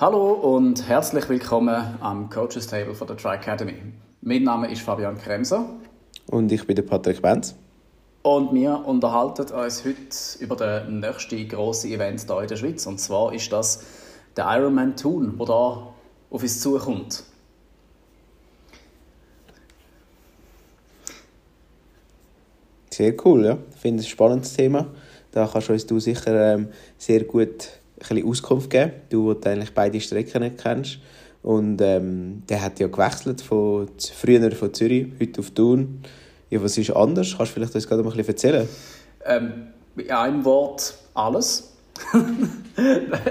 Hallo und herzlich willkommen am Coaches Table von der Tri Academy. Mein Name ist Fabian Kremser. Und ich bin der Patrick Benz. Und wir unterhalten uns heute über das nächste grosse Event hier in der Schweiz. Und zwar ist das der Ironman Thun, der hier auf uns zukommt. Sehr cool, ja. Ich finde es ein spannendes Thema. Da kannst uns du sicher ähm, sehr gut ein Auskunft geben. Du, der eigentlich beide Strecken nicht kennst. Und ähm, der hat ja gewechselt von früher von Zürich, heute auf Thun. Ja, was ist anders? Kannst du vielleicht uns gerade mal ein bisschen erzählen? Ähm, in einem Wort alles.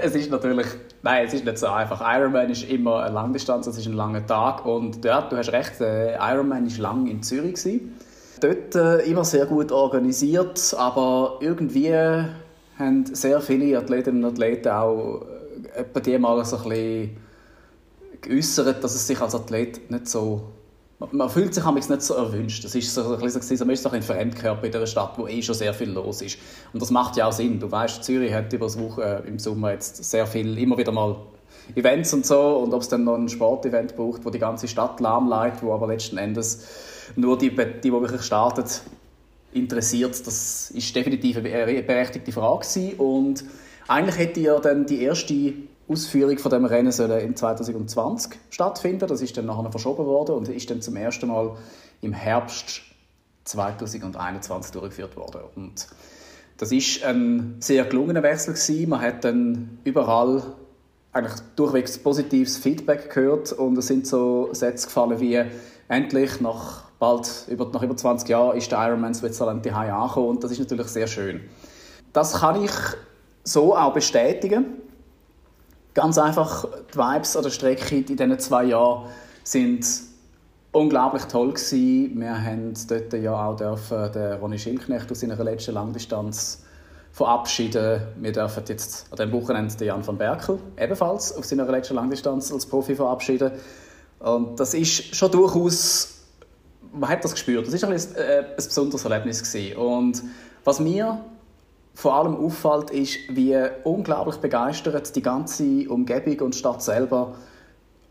es ist natürlich, nein, es ist nicht so einfach. Ironman ist immer eine Langdistanz, es ist ein langer Tag und dort, du hast recht, äh, Ironman ist lang in Zürich gewesen. Dort äh, immer sehr gut organisiert, aber irgendwie haben sehr viele Athletinnen und Athleten auch äh, etwa die mal so ein bisschen geäußert, dass es sich als Athlet nicht so man fühlt sich nicht so erwünscht. Das ist so ein bisschen, so, man ist so ein Fremdkörper in einer Stadt, wo eh schon sehr viel los ist. Und das macht ja auch Sinn. Du weißt, Zürich hat über das Woche im Sommer jetzt sehr viel, immer wieder mal Events und so. Und ob es dann noch ein Sportevent braucht, wo die ganze Stadt lahmlegt, wo aber letzten Endes nur die, die, die wirklich startet, interessiert, das ist definitiv eine berechtigte Frage gewesen. Und eigentlich hätte ja dann die erste Ausführung von dem Rennen soll in 2020 stattfinden. Das ist dann nachher verschoben worden und ist dann zum ersten Mal im Herbst 2021 durchgeführt worden. Und das ist ein sehr gelungener Wechsel gewesen. Man hat dann überall eigentlich durchwegs positives Feedback gehört und es sind so Sätze gefallen wie endlich nach bald über, nach über 20 Jahren ist der Ironman Switzerland die angekommen und das ist natürlich sehr schön. Das kann ich so auch bestätigen. Ganz einfach, die Vibes an der Strecke in diesen zwei Jahren sind unglaublich toll gewesen. Wir haben dort ja auch dürfen den Ronny Schilknecht aus seiner letzten Langdistanz verabschieden. Wir dürfen jetzt an diesem Wochenende den Jan van Berkel ebenfalls auf seiner letzten Langdistanz als Profi verabschieden. Und das ist schon durchaus, man hat das gespürt, das ist ein, äh, ein besonderes Erlebnis gewesen. Und was mir vor allem auffällt, ist, wie unglaublich begeistert die ganze Umgebung und Stadt selber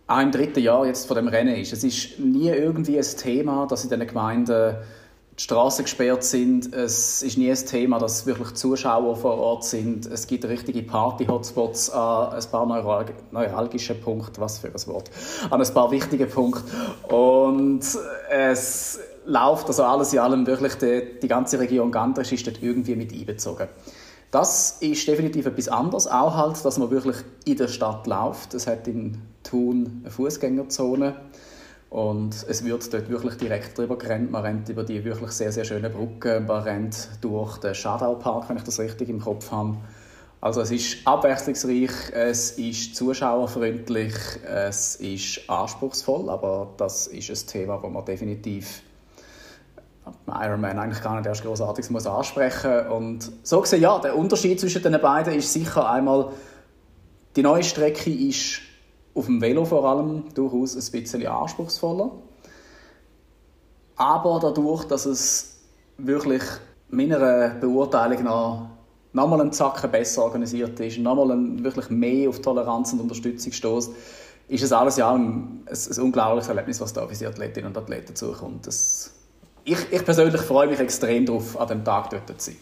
auch im dritten Jahr jetzt von dem Rennen ist. Es ist nie irgendwie ein Thema, dass in den Gemeinden die Straßen gesperrt sind. Es ist nie ein Thema, dass wirklich Zuschauer vor Ort sind. Es gibt richtige Party-Hotspots an ein paar neuralgische Punkte, was für ein Wort, an ein paar wichtige Punkte. Und es läuft also alles in allem wirklich, die, die ganze Region Gantrisch ist dort irgendwie mit einbezogen. Das ist definitiv etwas anderes, auch halt, dass man wirklich in der Stadt läuft. Es hat in Thun eine Fußgängerzone und es wird dort wirklich direkt drüber gerannt. Man rennt über die wirklich sehr, sehr schöne Brücke, man rennt durch den Schadau-Park, wenn ich das richtig im Kopf habe. Also es ist abwechslungsreich, es ist zuschauerfreundlich, es ist anspruchsvoll, aber das ist ein Thema, das man definitiv Ironman eigentlich gar nicht erst großartig muss ansprechen und so gesehen ja der Unterschied zwischen den beiden ist sicher einmal die neue Strecke ist auf dem Velo vor allem durchaus ein bisschen anspruchsvoller aber dadurch dass es wirklich meiner Beurteilung nach nochmal einen Zacken besser organisiert ist, nochmal wirklich mehr auf Toleranz und Unterstützung stößt, ist es alles ja ein, ein, unglaubliches Erlebnis, was da auf unsere Athletinnen und Athleten zukommt. Das ich, ich persönlich freue mich extrem darauf, an dem Tag dort zu sein.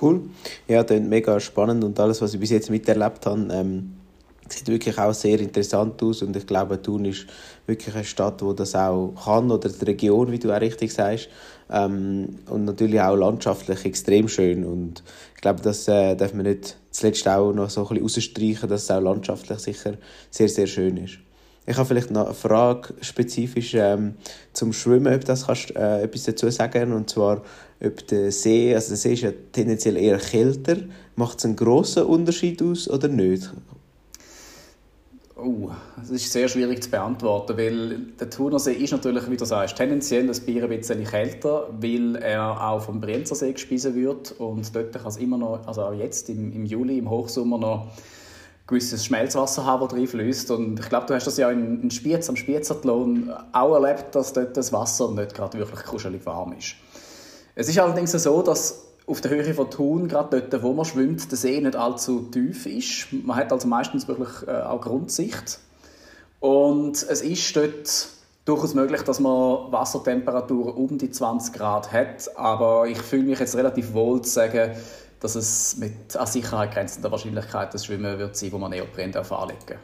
Cool. Ja, das mega spannend und alles, was ich bis jetzt miterlebt habe, ähm, sieht wirklich auch sehr interessant aus und ich glaube, Thun ist wirklich eine Stadt, wo das auch kann oder die Region, wie du auch richtig sagst ähm, und natürlich auch landschaftlich extrem schön und ich glaube, das äh, darf man nicht zuletzt auch noch so ein bisschen rausstreichen, dass es auch landschaftlich sicher sehr, sehr schön ist. Ich habe vielleicht noch eine Frage spezifisch ähm, zum Schwimmen, ob das kannst, äh, etwas dazu sagen und zwar ob der See, also der See ist ja tendenziell eher kälter, macht es einen grossen Unterschied aus oder nicht? Oh, das ist sehr schwierig zu beantworten, weil der Thunersee ist natürlich, wie du sagst, tendenziell ein Bier ein bisschen kälter, weil er auch vom Brienzersee gespeisen wird und dort kann es immer noch, also auch jetzt im, im Juli, im Hochsommer noch gewisses Schmelzwasser haben, das reinfließt. Und ich glaube, du hast das ja in, in Spiez, am Spiezathlon auch erlebt, dass dort das Wasser nicht gerade wirklich kuschelig warm ist. Es ist allerdings so, dass auf der Höhe von Thun, gerade dort, wo man schwimmt, der See nicht allzu tief ist. Man hat also meistens wirklich äh, auch Grundsicht. Und es ist dort durchaus möglich, dass man Wassertemperaturen um die 20 Grad hat. Aber ich fühle mich jetzt relativ wohl zu sagen, dass es mit an Sicherheit grenzender Wahrscheinlichkeit das Schwimmen wird sein, wo man Neopren darf anlegen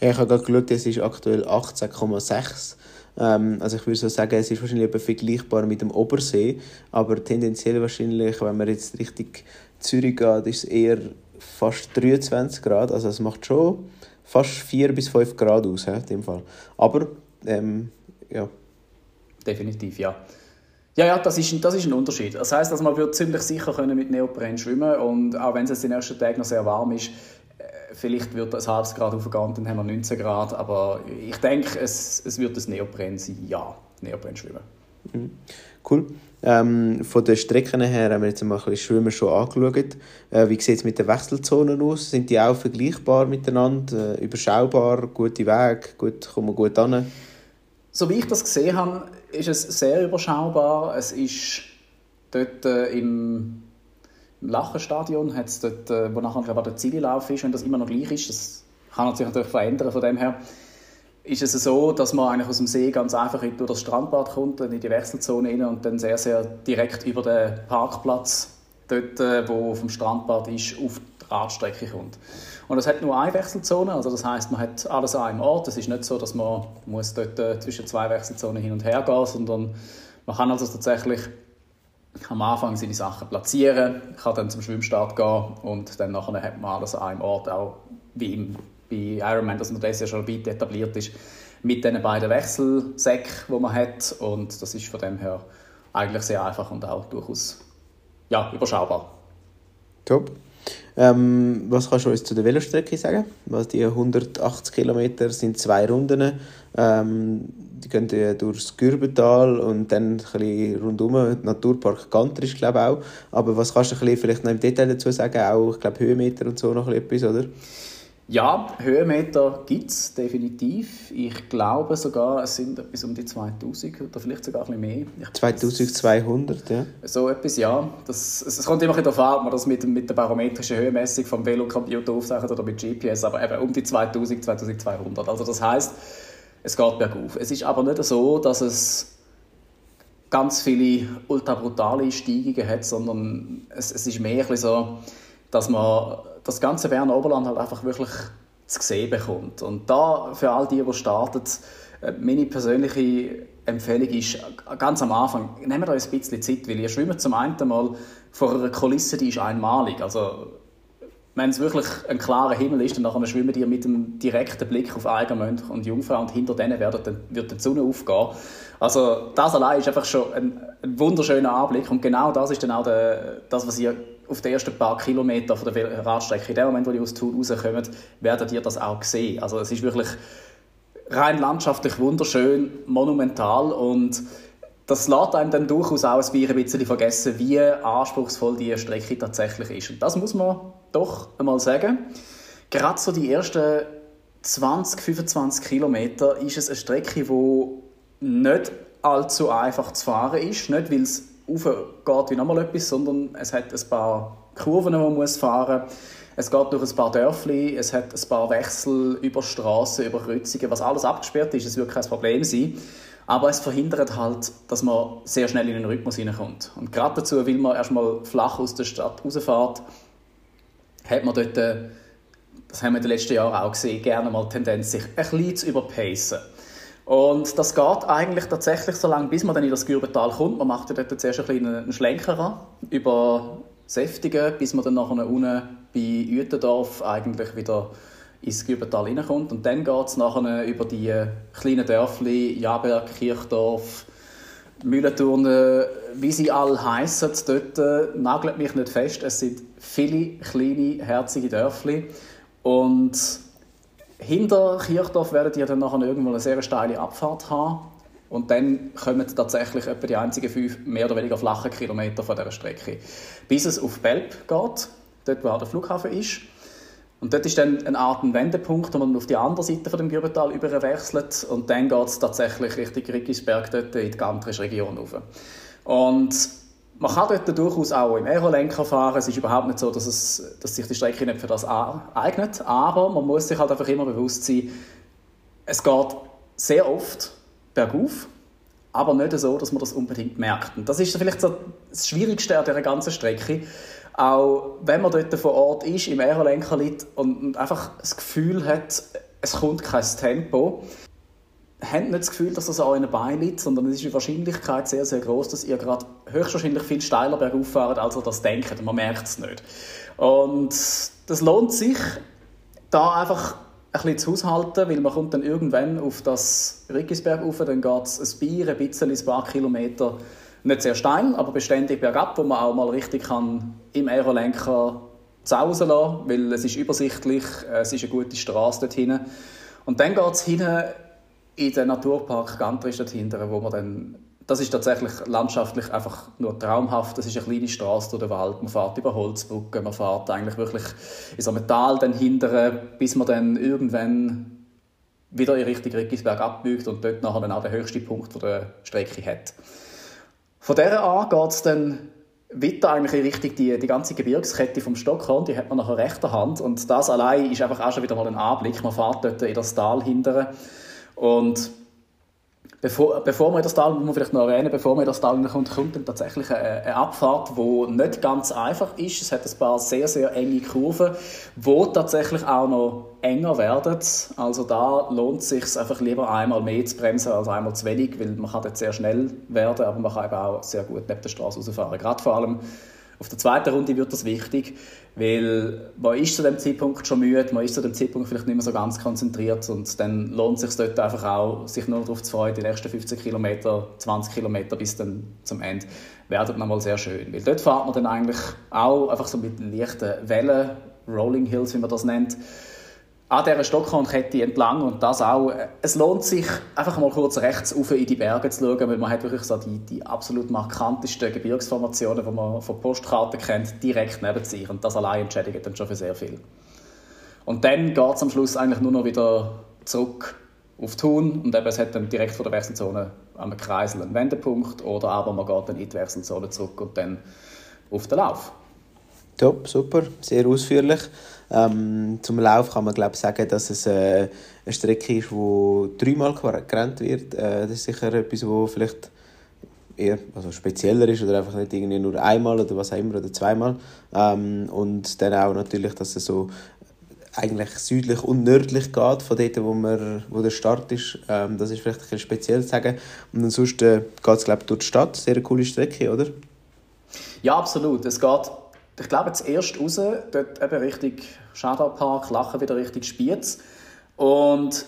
ja, Ich habe gerade geschaut, es ist aktuell 18,6. Ähm, also ich würde so sagen, es ist wahrscheinlich vergleichbar mit dem Obersee, aber tendenziell wahrscheinlich, wenn man jetzt Richtung Zürich geht, ist es eher fast 23 Grad. Also es macht schon fast 4 bis 5 Grad aus, in dem Fall. Aber, ähm, ja. Definitiv, ja. Ja, ja, das ist, das ist ein Unterschied. Das heißt, dass man wird ziemlich sicher können mit Neopren schwimmen und auch wenn es den ersten Tag noch sehr warm ist, vielleicht wird es ein halbes Grad aufgehen, dann haben wir 19 Grad, aber ich denke, es, es wird das Neopren sein, ja, Neopren schwimmen. Mhm. Cool. Ähm, von den Strecken her haben wir jetzt mal ein bisschen Schwimmen schon angeschaut. Äh, wie sieht es mit den Wechselzonen aus? Sind die auch vergleichbar miteinander? Äh, überschaubar, gute Wege, gut, kommen wir gut an? So wie ich das gesehen habe, ist es sehr überschaubar. Es ist dort äh, im, Lachenstadion, hat's dort, äh, wo nachher glaube der Zielelauf ist, wenn das immer noch gleich ist, das kann sich natürlich verändern von dem her, ist es so, dass man eigentlich aus dem See ganz einfach durch das Strandbad kommt, in die Wechselzone rein und dann sehr, sehr direkt über den Parkplatz, dort, äh, wo vom Strandbad ist, auf die Radstrecke kommt. Und es hat nur eine Wechselzone, also das heißt, man hat alles an einem Ort. Es ist nicht so, dass man muss dort äh, zwischen zwei Wechselzonen hin und her gehen, sondern man kann also tatsächlich am Anfang seine Sachen platzieren, kann dann zum Schwimmstart gehen und dann nachher hat man alles an einem Ort, auch wie im, bei Ironman, dass man das ja schon weit etabliert ist, mit den beiden Wechselsäcken, die man hat und das ist von dem her eigentlich sehr einfach und auch durchaus ja, überschaubar. Top. Ähm, was kannst du uns zu der Velostrecke sagen? Was die 180 Kilometer sind zwei Runden. Ähm, die gehen durchs Gürbental und dann ein bisschen rundum. Naturpark Gantrisch, glaube ich auch. Aber was kannst du ein bisschen vielleicht noch im Detail dazu sagen? Auch, ich glaube, Höhenmeter und so noch etwas, oder? Ja, Höhenmeter gibt es definitiv. Ich glaube sogar, es sind etwas um die 2000 oder vielleicht sogar ein bisschen mehr. Ich 2200, ja. So etwas, ja. Das, es kommt immer darauf an, ob man das mit, mit der barometrischen Höhenmessung vom Velocomputer aufzeichnet oder mit GPS, aber eben um die 2000, 2200. Also das heißt, es geht bergauf. Es ist aber nicht so, dass es ganz viele ultra brutale Steigungen hat, sondern es, es ist mehr so, dass man das ganze Berner Oberland halt einfach wirklich zu sehen bekommt. Und da für all die, die starten, äh, meine persönliche Empfehlung ist, ganz am Anfang, nehmt euch ein bisschen Zeit, weil ihr schwimmt zum einen mal vor einer Kulisse, die ist einmalig. Also, wenn es wirklich ein klarer Himmel ist, dann schwimmt ihr mit einem direkten Blick auf Eigenmönch und Jungfrau und hinter denen wird wird die Sonne aufgehen. Also das allein ist einfach schon ein, ein wunderschöner Anblick und genau das ist dann auch der, das, was ihr auf den ersten paar Kilometern von der Radstrecke, in dem Moment, wo ihr aus Thun rauskommt, werdet ihr das auch sehen. Also es ist wirklich rein landschaftlich wunderschön, monumental und das lässt einem dann durchaus auch ein bisschen vergessen, wie anspruchsvoll die Strecke tatsächlich ist. Und das muss man doch einmal sagen. Gerade so die ersten 20, 25 Kilometer ist es eine Strecke, die nicht allzu einfach zu fahren ist. Nicht, weil es geht wie nochmal etwas, sondern es hat ein paar Kurven, die man muss fahren muss. Es geht durch ein paar Dörfli, es hat ein paar Wechsel über Straßen, über Kreuzungen, was alles abgesperrt ist, es wird kein Problem sein. Aber es verhindert halt, dass man sehr schnell in den Rhythmus hineinkommt. Und gerade dazu, weil man erstmal flach aus der Stadt rausfährt, hat man dort, äh, das haben wir in den letzten Jahren auch gesehen, gerne mal die Tendenz, sich ein bisschen zu überpacen. Und das geht eigentlich tatsächlich so lange, bis man dann in das Gürbental kommt. Man macht dort zuerst ein einen Schlenker an, über Säftige, bis man dann nachher unten bei Uetendorf eigentlich wieder ins Gürbental reinkommt. Und dann geht es nachher über die kleinen Dörfli, Jaberg, Kirchdorf, Mühlenturnen, wie sie alle heißen. Dort äh, nagelt mich nicht fest. Es sind viele kleine, herzige Dörfli. Und hinter Kirchdorf werdet ihr dann nachher irgendwo eine sehr steile Abfahrt haben. Und dann kommen tatsächlich etwa die einzigen fünf mehr oder weniger flachen Kilometer von dieser Strecke. Bis es auf Belp geht, dort wo der Flughafen ist. Und dort ist dann eine Art Wendepunkt, wo man auf die andere Seite von dem Gürbetal überwechselt und dann geht es tatsächlich Richtung Riggisberg dort in die Gantrische Region rauf. Und man kann dort durchaus auch im Aerolenker fahren. Es ist überhaupt nicht so, dass, es, dass sich die Strecke nicht für das eignet. Aber man muss sich halt einfach immer bewusst sein, es geht sehr oft bergauf, aber nicht so, dass man das unbedingt merkt. Und das ist vielleicht so das Schwierigste an dieser ganzen Strecke. Auch wenn man dort vor Ort ist, im Aerolenker liegt und einfach das Gefühl hat, es kommt kein Tempo, habt nicht das Gefühl, dass das an euren Beinen liegt, sondern es ist die Wahrscheinlichkeit sehr, sehr groß, dass ihr gerade höchstwahrscheinlich viel steiler bergauf fahrt, als ihr das denkt. Man merkt es nicht. Und das lohnt sich, da einfach ein bisschen zu haushalten, weil man kommt dann irgendwann auf das Riggisberg rauf, dann geht es ein Bier, ein bisschen, ein paar Kilometer, nicht sehr steil, aber beständig bergab, wo man auch mal richtig kann im Aerolenker zausen lassen, weil es ist übersichtlich, es ist eine gute Straße dort hinten. Und dann geht es hinten in den Naturpark Gantrisch dort hinten, wo man dann das ist tatsächlich landschaftlich einfach nur traumhaft. Das ist eine kleine Straße durch den Wald. Man fährt über Holzbrücken, man fährt eigentlich wirklich in so einem Tal dann hinterher, bis man dann irgendwann wieder in Richtung Rickisberg abbiegt und dort nachher dann auch den höchsten Punkt der Strecke hat. Von dieser an geht es dann weiter eigentlich in Richtung die, die ganze Gebirgskette vom Stockhorn, die hat man nachher rechter Hand und das allein ist einfach auch schon wieder mal ein Anblick. Man fährt dort in das Tal hinterher und Bevor, bevor wir das Tal, muss man vielleicht noch erwähnen, bevor wir das Tal kommt, kommt dann tatsächlich eine, eine Abfahrt, die nicht ganz einfach ist. Es hat ein paar sehr, sehr enge Kurven, die tatsächlich auch noch enger werden. Also da lohnt es sich einfach lieber einmal mehr zu bremsen als einmal zu wenig, weil man kann dort sehr schnell werden, aber man kann eben auch sehr gut neben der Straße rausfahren. Gerade vor allem auf der zweiten Runde wird das wichtig, weil man ist zu dem Zeitpunkt schon müde, man ist zu dem Zeitpunkt vielleicht nicht mehr so ganz konzentriert und dann lohnt es sich dort einfach auch, sich nur darauf zu freuen, die nächsten 15 Kilometer, 20 Kilometer bis dann zum Ende werden nochmal sehr schön. Weil dort fährt man dann eigentlich auch einfach so mit leichten Wellen, Rolling Hills, wie man das nennt, an dieser Stockhornkette entlang und das auch. Es lohnt sich, einfach mal kurz rechts auf in die Berge zu schauen, weil man hat wirklich so die, die absolut markantesten Gebirgsformationen, die man von Postkarten kennt, direkt neben sich und das allein entschädigt dann schon für sehr viel. Und dann geht es am Schluss eigentlich nur noch wieder zurück auf Thun und eben, es hat dann direkt vor der Wechselzone am Kreisel einen Wendepunkt oder aber man geht dann in die Wechselzone zurück und dann auf den Lauf. Top, super, sehr ausführlich. Ähm, zum Lauf kann man glaube sagen, dass es äh, eine Strecke ist, die dreimal gerannt wird. Äh, das ist sicher etwas, wo vielleicht eher also spezieller ist oder einfach nicht irgendwie nur einmal oder was auch immer oder zweimal. Ähm, und dann auch natürlich, dass es so eigentlich südlich und nördlich geht von dort, wo, man, wo der Start ist. Ähm, das ist vielleicht ein bisschen speziell zu sagen. Und ansonsten geht es glaube ich durch die Stadt. Sehr coole Strecke, oder? Ja, absolut. Es geht ich glaube, zuerst raus, dort eben Richtung Shadow Park, Lachen wieder Richtung Spiez. Und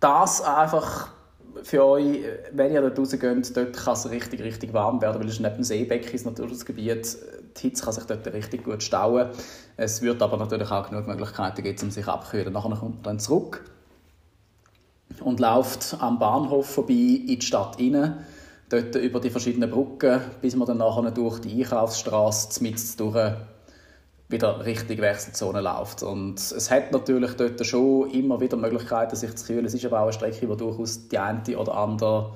das einfach für euch, wenn ihr dort rausgeht, dort kann es richtig, richtig warm werden, weil es ist neben dem Seebecken ist natürlich das Gebiet. Die Hitze kann sich dort richtig gut stauen. Es wird aber natürlich auch genug Möglichkeiten geben, um sich abzukühlen. Nachher kommt man dann zurück und läuft am Bahnhof vorbei in die Stadt rein dort über die verschiedenen Brücken, bis man dann nachher durch die Einkaufsstraße mit durch wieder Richtung Wechselzone läuft. Und es hat natürlich dort schon immer wieder Möglichkeiten, sich zu kühlen. Es ist aber auch eine Strecke, die durchaus die eine oder andere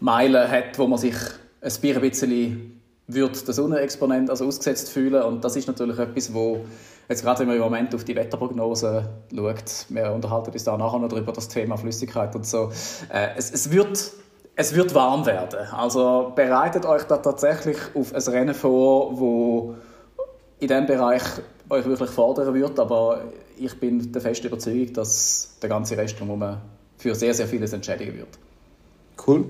Meile hat, wo man sich ein bisschen wird der Sonnenexponent also ausgesetzt fühlen und das ist natürlich etwas, wo jetzt gerade wenn man im Moment auf die Wetterprognose schaut, wir unterhalten uns da nachher noch darüber, das Thema Flüssigkeit und so, äh, es, es wird es wird warm werden. Also bereitet euch da tatsächlich auf ein Rennen vor, wo in diesem Bereich euch wirklich fordern wird. Aber ich bin der festen Überzeugung, dass der ganze Rest für sehr, sehr vieles entschädigen wird. Cool.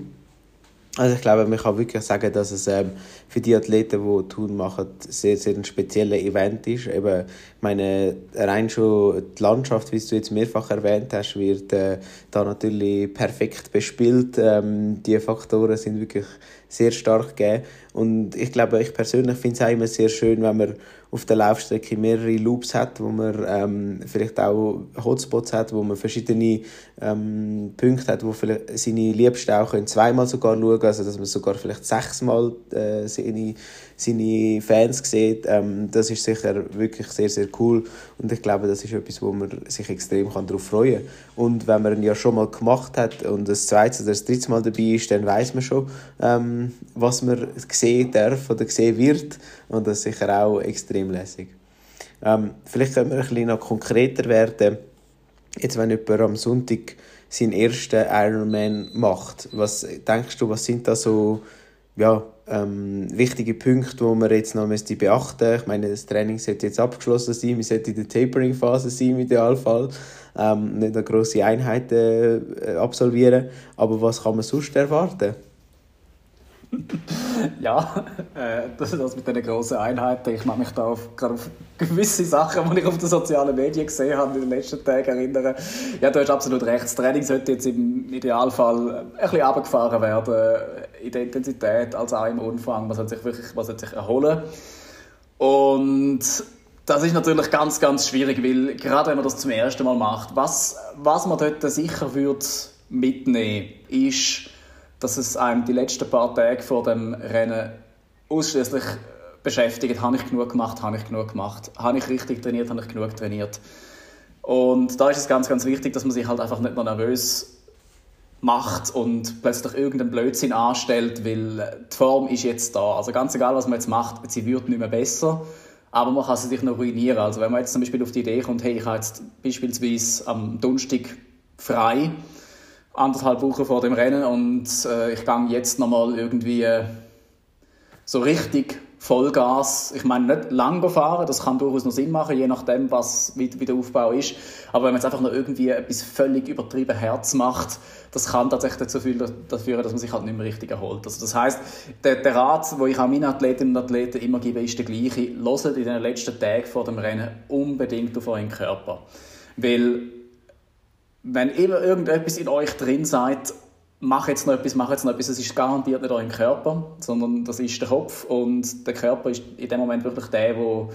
Also ich glaube, man kann wirklich sagen, dass es ähm, für die Athleten, die Tun machen, sehr, sehr ein spezieller Event ist. Eben, ich meine, rein schon die Landschaft, wie du jetzt mehrfach erwähnt hast, wird äh, da natürlich perfekt bespielt. Ähm, die Faktoren sind wirklich sehr stark gegeben. Und ich glaube, ich persönlich finde es auch immer sehr schön, wenn man auf der Laufstrecke mehrere Loops hat, wo man ähm, vielleicht auch Hotspots hat, wo man verschiedene ähm, Punkte hat, wo vielleicht seine Liebsten auch können zweimal sogar schauen also dass man sogar vielleicht sechsmal äh, seine, seine Fans sieht. Ähm, das ist sicher wirklich sehr, sehr cool und ich glaube, das ist etwas, wo man sich extrem kann darauf freuen kann. Und wenn man ihn ja schon mal gemacht hat und das zweite oder das dritte Mal dabei ist, dann weiß man schon, ähm, was man sehen darf oder sehen wird und das ist sicher auch extrem lässig. Ähm, vielleicht können wir ein bisschen noch konkreter werden. Jetzt, wenn jemand am Sonntag seinen ersten Ironman macht, was denkst du, was sind da so ja, ähm, wichtige Punkte, die man jetzt noch beachten müsste? Ich meine, das Training sollte jetzt abgeschlossen sein, wir sollten in der Tapering-Phase sein im Idealfall, ähm, nicht eine grosse Einheiten äh, absolvieren, aber was kann man sonst erwarten? Ja, äh, das ist das mit den grossen Einheiten. Ich mache mich da auf, gerade auf gewisse Sachen, die ich auf den sozialen Medien gesehen habe in den letzten Tagen erinnern. Ja, du hast absolut recht. Das Training sollte jetzt im Idealfall ein bisschen runtergefahren werden, in der Intensität als auch im Umfang. Man sollte sich wirklich man sollte sich erholen. Und das ist natürlich ganz, ganz schwierig, weil gerade wenn man das zum ersten Mal macht, was, was man dort sicher würde mitnehmen, ist dass es einem die letzten paar Tage vor dem Rennen ausschließlich beschäftigt. Habe ich genug gemacht? Habe ich genug gemacht? Habe ich richtig trainiert? Habe ich genug trainiert? Und da ist es ganz, ganz wichtig, dass man sich halt einfach nicht noch nervös macht und plötzlich irgendeinen Blödsinn anstellt, weil die Form ist jetzt da. Also ganz egal, was man jetzt macht, sie wird nicht mehr besser, aber man kann sie sich noch ruinieren. Also wenn man jetzt zum Beispiel auf die Idee kommt, hey, ich habe jetzt beispielsweise am Donnerstag frei, anderthalb Wochen vor dem Rennen und äh, ich gehe jetzt nochmal irgendwie äh, so richtig Vollgas. Ich meine, nicht lang fahren, das kann durchaus noch Sinn machen, je nachdem, was, wie, wie der Aufbau ist. Aber wenn man jetzt einfach noch irgendwie etwas völlig übertrieben Herz macht, das kann tatsächlich dazu führen, dass man sich halt nicht mehr richtig erholt. Also das heißt, der, der Rat, den ich auch meinen Athletinnen und Athleten immer gebe, ist der gleiche. Hört in den letzten Tagen vor dem Rennen unbedingt auf euren Körper. Weil wenn immer irgendetwas in euch drin seid, mach jetzt noch etwas, mach jetzt noch etwas, es ist garantiert nicht euer Körper, sondern das ist der Kopf und der Körper ist in dem Moment wirklich der, der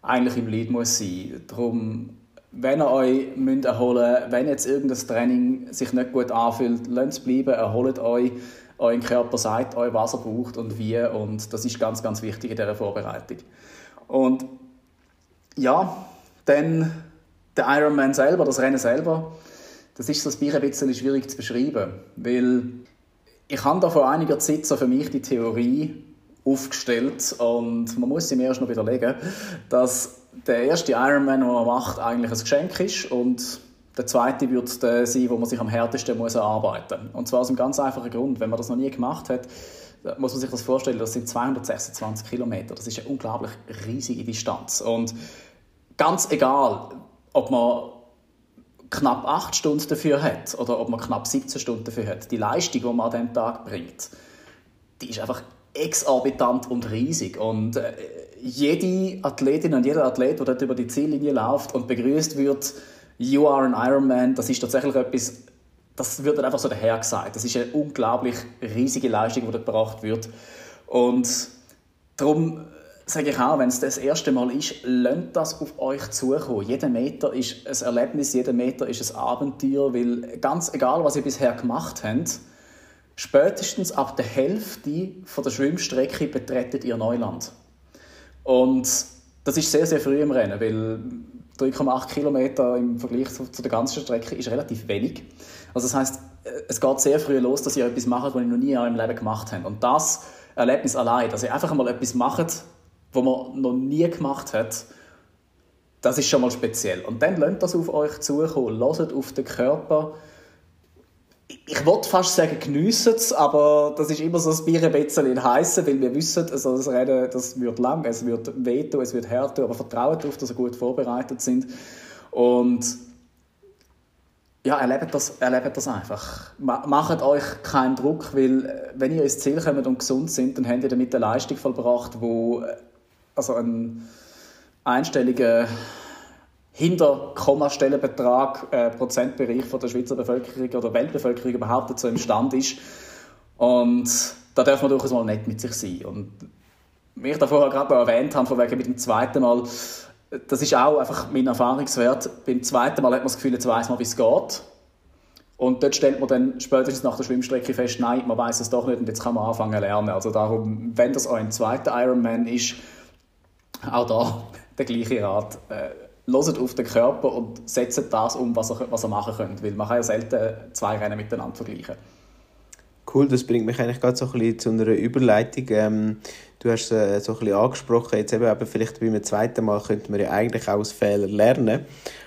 eigentlich im Lead muss sein. Darum, wenn ihr euch müsst erholen müsst, wenn jetzt irgendein Training sich nicht gut anfühlt, lasst es bleiben, erholt euch. Euer Körper sagt euch, was er braucht und wie und das ist ganz, ganz wichtig in dieser Vorbereitung. Und ja, dann der Ironman selber, das Rennen selber, das ist so ein bisschen schwierig zu beschreiben, weil ich habe da vor einiger Zeit so für mich die Theorie aufgestellt und man muss sie mir erst noch widerlegen, dass der erste Ironman, den man macht, eigentlich ein Geschenk ist und der zweite wird der sein, wo man sich am härtesten muss erarbeiten muss. Und zwar aus einem ganz einfachen Grund. Wenn man das noch nie gemacht hat, muss man sich das vorstellen, das sind 226 Kilometer. Das ist eine unglaublich riesige Distanz. Und ganz egal, ob man knapp 8 Stunden dafür hat oder ob man knapp 17 Stunden dafür hat, die Leistung, die man an diesem Tag bringt, die ist einfach exorbitant und riesig. Und äh, jede Athletin und jeder Athlet, der dort über die Ziellinie läuft und begrüßt wird, You are an Ironman, das ist tatsächlich etwas, das wird dann einfach so daher gesagt. Das ist eine unglaublich riesige Leistung, die dort gebracht wird. Und darum sage ich auch, wenn es das erste Mal ist, lasst das auf euch zukommen. Jeder Meter ist ein Erlebnis, jeder Meter ist ein Abenteuer, weil ganz egal, was ihr bisher gemacht habt, spätestens ab der Hälfte von der Schwimmstrecke betretet ihr Neuland. Und das ist sehr, sehr früh im Rennen, weil 3,8 Kilometer im Vergleich zu, der ganzen Strecke ist relativ wenig. Also das heißt, es geht sehr früh los, dass ihr etwas macht, was ihr noch nie in eurem Leben gemacht habt. Und das Erlebnis allein, dass ihr einfach mal etwas macht, wo man noch nie gemacht hat, das ist schon mal speziell. Und dann lasst das auf euch zukommen, hört auf den Körper. Ich wollte fast sagen, geniessen es, aber das ist immer so ein Bier ein bisschen heissen, weil wir wissen, also das Rennen das wird lang, es wird wehtun, es wird härter, aber vertraut darauf, dass ihr gut vorbereitet sind. Und ja, erlebt das, erlebt das einfach. Macht euch keinen Druck, weil wenn ihr ins Ziel kommt und gesund sind, dann habt ihr damit eine Leistung vollbracht, die also ein einstelliger Hinter-Kommastellenbetrag äh, Prozentbereich von der Schweizer Bevölkerung oder Weltbevölkerung überhaupt dazu imstande ist. Und da darf man durchaus mal nett mit sich sein. Und wie ich da vorher gerade noch erwähnt habe, von wegen mit dem zweiten Mal, das ist auch einfach mein Erfahrungswert. Beim zweiten Mal hat man das Gefühl, jetzt weiss man, wie es geht. Und dort stellt man dann spätestens nach der Schwimmstrecke fest, nein, man weiß es doch nicht und jetzt kann man anfangen zu lernen. Also darum, wenn das auch ein zweiter Ironman ist, auch da der gleiche Rat. Äh, loset auf den Körper und setzt das um, was ihr, was ihr machen könnt. Weil man kann ja selten zwei Rennen miteinander vergleichen. Cool, das bringt mich eigentlich gerade so ein bisschen zu einer Überleitung. Ähm, du hast es äh, so ein bisschen angesprochen, jetzt eben, eben vielleicht beim zweiten Mal könnte man ja eigentlich auch aus Fehlern lernen.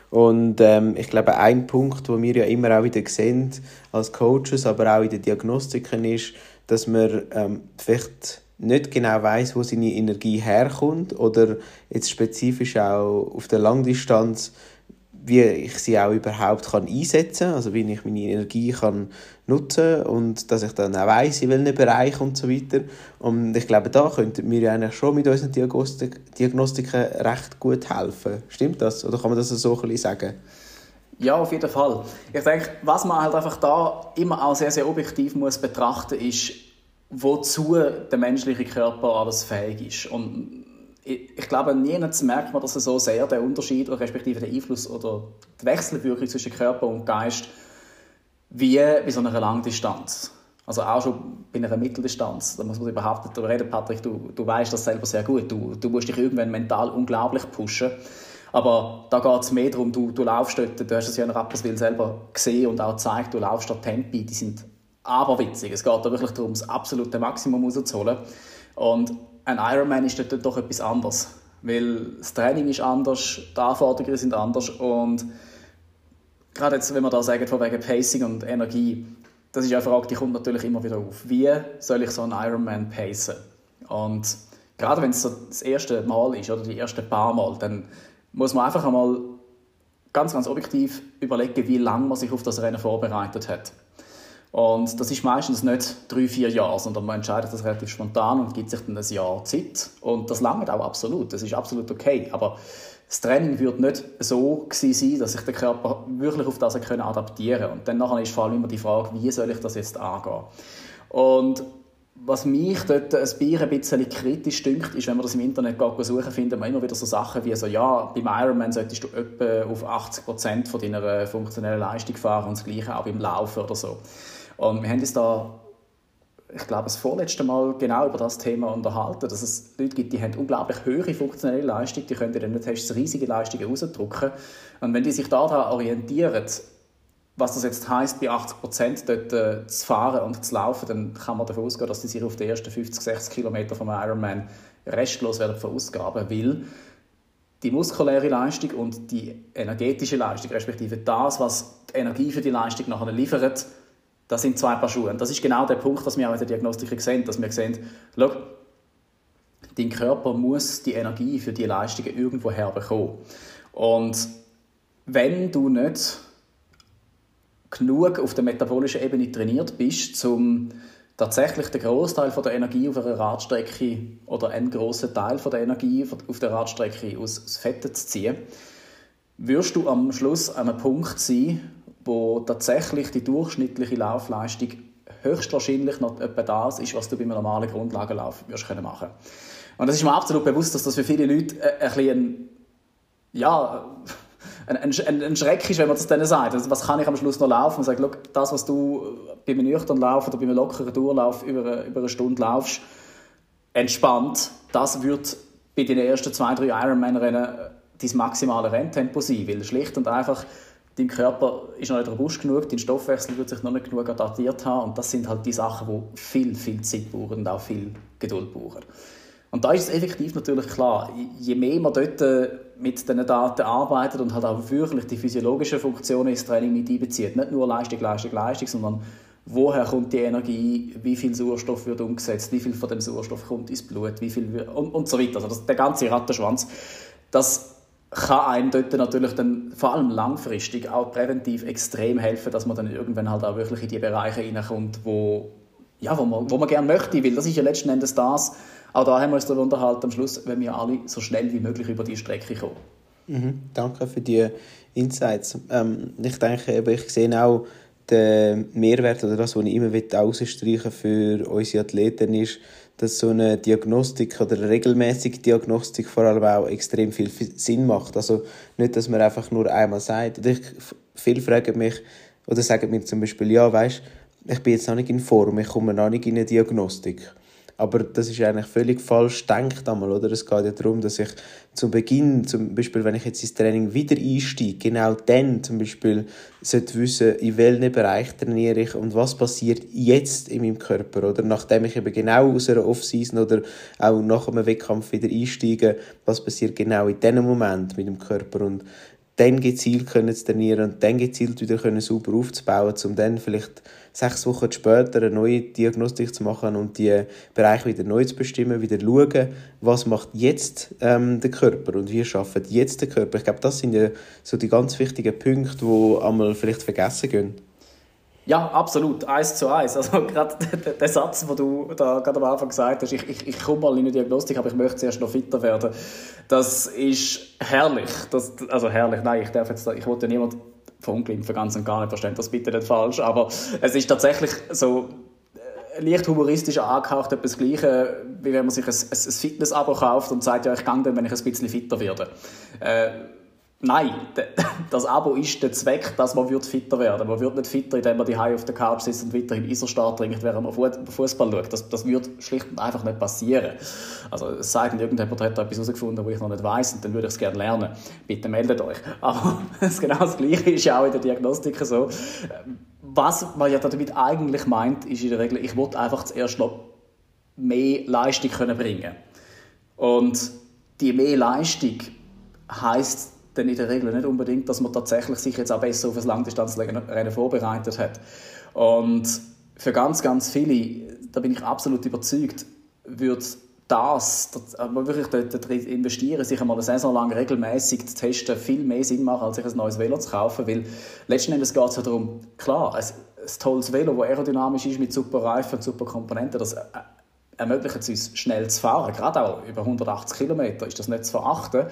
Und ähm, ich glaube, ein Punkt, wo wir ja immer auch wieder sehen als Coaches, aber auch in den Diagnostiken ist, dass man ähm, vielleicht nicht genau weiß, wo seine Energie herkommt oder jetzt spezifisch auch auf der Langdistanz, wie ich sie auch überhaupt kann einsetzen, also wie ich meine Energie kann nutzen und dass ich dann auch weiß, in welchem Bereich und so weiter. Und ich glaube, da könnten wir ja eigentlich schon mit unseren Diagnostik Diagnostiken recht gut helfen. Stimmt das? Oder kann man das so ein sagen? Ja, auf jeden Fall. Ich denke, was man halt einfach da immer auch sehr, sehr objektiv muss betrachten, ist, wozu der menschliche Körper alles fähig ist. Und ich, ich glaube, niemals merkt man, dass er so sehr der Unterschied oder respektive der Einfluss oder die Wechselwirkung zwischen Körper und Geist wie bei so einer Langdistanz. Also auch schon bei einer Mitteldistanz. Da muss man überhaupt darüber reden, Patrick, du, du weißt das selber sehr gut. Du, du musst dich irgendwann mental unglaublich pushen. Aber da geht es mehr darum, du, du laufst dort, du hast es ja in Rapperswil selber gesehen und auch gezeigt, du laufst dort Tempi, die sind aberwitzig. Es geht da wirklich darum, das absolute Maximum rauszuholen. Und ein Ironman ist dort doch etwas anderes. Weil das Training ist anders, die Anforderungen sind anders und gerade jetzt, wenn wir da sagen, von wegen Pacing und Energie, das ist eine Frage, die kommt natürlich immer wieder auf. Wie soll ich so einen Ironman pacen? Und gerade wenn es so das erste Mal ist oder die ersten paar Mal, dann muss man einfach einmal ganz, ganz objektiv überlegen, wie lange man sich auf das Rennen vorbereitet hat. Und das ist meistens nicht drei, vier Jahre, sondern man entscheidet das relativ spontan und gibt sich dann ein Jahr Zeit. Und das langt auch absolut, das ist absolut okay. Aber das Training wird nicht so sein, dass sich der Körper wirklich auf das adaptieren kann. Und dann nachher ist vor allem immer die Frage, wie soll ich das jetzt angehen? Und was mich dort ein bisschen kritisch dünkt, ist, wenn man das im Internet suchen, findet man immer wieder so Sachen wie so, ja, beim Ironman solltest du etwa auf 80% von deiner funktionellen Leistung fahren und das Gleiche auch beim Laufen oder so. Und wir haben uns da, ich glaube, das vorletzte Mal genau über das Thema unterhalten, dass es Leute gibt, die haben unglaublich höhere funktionelle Leistung, die können in den Tests riesige Leistungen rausdrücken. Und wenn die sich daran orientieren, was das jetzt heißt, bei 80 Prozent dort äh, zu fahren und zu laufen, dann kann man davon ausgehen, dass die sich auf die ersten 50, 60 Kilometer vom Ironman restlos werden verausgaben, weil die muskuläre Leistung und die energetische Leistung, respektive das, was die Energie für die Leistung nachher liefert, das sind zwei Paar Schuhe. Und das ist genau der Punkt, was wir auch in der Diagnostik sehen, dass wir sehen, schau, dein Körper muss die Energie für die Leistungen irgendwo herbekommen. Und wenn du nicht genug auf der metabolischen Ebene trainiert bist, um tatsächlich den Großteil der Energie auf einer Radstrecke oder einen großen Teil der Energie auf der Radstrecke aus Fetten zu ziehen, wirst du am Schluss an einem Punkt sein, wo tatsächlich die durchschnittliche Laufleistung höchstwahrscheinlich noch etwa das ist, was du bei einem normalen Grundlagenlauf wirst können machen Und das ist mir absolut bewusst, dass das für viele Leute äh, ein, bisschen ein, ja, ein, ein, ein Schreck ist, wenn man das denen sagt. Also, was kann ich am Schluss noch laufen? Und sagt, das, was du bei einem nüchternen Lauf oder bei einem lockeren Durchlauf über, über eine Stunde laufst, entspannt, das wird bei den ersten zwei, drei Ironman-Rennen dein maximale Renntempo sein, weil schlicht und einfach dein Körper ist noch nicht robust genug, dein Stoffwechsel wird sich noch nicht genug adaptiert haben und das sind halt die Sachen, die viel, viel Zeit brauchen und auch viel Geduld brauchen. Und da ist es effektiv natürlich klar, je mehr man dort äh, mit diesen Daten arbeitet und halt auch wirklich die physiologischen Funktionen ins Training mit einbezieht, nicht nur Leistung, Leistung, Leistung, sondern woher kommt die Energie, wie viel Sauerstoff wird umgesetzt, wie viel von dem Sauerstoff kommt ins Blut, wie viel und, und so weiter. Also das, der ganze Rattenschwanz, das kann einem dort natürlich dann vor allem langfristig auch präventiv extrem helfen, dass man dann irgendwann halt auch wirklich in die Bereiche hineinkommt, wo, ja, wo, man, wo man gerne möchte, weil das ist ja letzten Endes das, auch da haben wir uns darüber unterhalten am Schluss, wenn wir alle so schnell wie möglich über die Strecke kommen. Mhm, danke für die Insights. Ähm, ich denke, ich sehe auch der Mehrwert oder das, was ich immer herausstreichen für unsere Athleten ist, dass so eine Diagnostik oder eine regelmäßige Diagnostik vor allem auch extrem viel Sinn macht. Also nicht, dass man einfach nur einmal sagt. Ich, viele fragen mich oder sagen mir zum Beispiel, ja, weißt, ich bin jetzt noch nicht in Form, ich komme noch nicht in eine Diagnostik. Aber das ist eigentlich völlig falsch denkt einmal, oder? Es geht ja darum, dass ich zu Beginn, zum Beispiel, wenn ich jetzt ins Training wieder einsteige, genau dann zum Beispiel sollte wissen, in welchem Bereich trainiere ich und was passiert jetzt in meinem Körper, oder? Nachdem ich eben genau aus einer Off-Season oder auch nach einem Wettkampf wieder einsteige, was passiert genau in diesem Moment mit dem Körper und dann gezielt können zu trainieren und dann gezielt wieder können sauber aufzubauen, um dann vielleicht sechs Wochen später eine neue Diagnostik zu machen und die Bereiche wieder neu zu bestimmen, wieder schauen, was macht jetzt ähm, der Körper und wie schafft jetzt der Körper. Ich glaube, das sind ja so die ganz wichtigen Punkte, die einmal vielleicht vergessen gehen. Ja, absolut, eins zu eins. Also gerade der Satz, den du da gerade am Anfang gesagt hast, ich, ich, ich komme mal in eine Diagnostik, aber ich möchte zuerst noch fitter werden, das ist herrlich. Das, also herrlich, nein, ich darf jetzt, ich wollte ja niemand verunglimpfen, ganz und gar nicht, verstehen das bitte nicht falsch, aber es ist tatsächlich so äh, leicht humoristisch angehaucht, etwas Gleiche, wie wenn man sich ein, ein, ein Fitness-Abo kauft und sagt, ja, ich gehe dann, wenn ich ein bisschen fitter werde. Äh, Nein, das Abo ist der Zweck, dass man fitter werden Man wird nicht fitter, indem man die auf der Couch sitzt und weiterhin Isostahl trinkt, während man Fußball schaut. Das, das wird schlicht und einfach nicht passieren. Also es sei denn, irgendjemand hat da etwas herausgefunden, was ich noch nicht weiß, und dann würde ich es gerne lernen. Bitte meldet euch. Aber genau das Gleiche ist ja auch in der Diagnostik so. Was man ja damit eigentlich meint, ist in der Regel, ich will einfach zuerst noch mehr Leistung können bringen Und die mehr Leistung heisst dann in der Regel nicht unbedingt, dass man tatsächlich sich jetzt auch besser auf ein Langdistanzrennen vorbereitet hat. Und für ganz, ganz viele, da bin ich absolut überzeugt, wird das, das wirklich dort investieren, sich einmal eine Saison lang regelmäßig zu testen, viel mehr Sinn machen, als sich ein neues Velo zu kaufen, weil letzten Endes geht es ja darum, klar, ein, ein tolles Velo, das aerodynamisch ist, mit super Reifen, super Komponenten, das äh, ermöglicht es uns schnell zu fahren, gerade auch über 180 Kilometer ist das nicht zu verachten,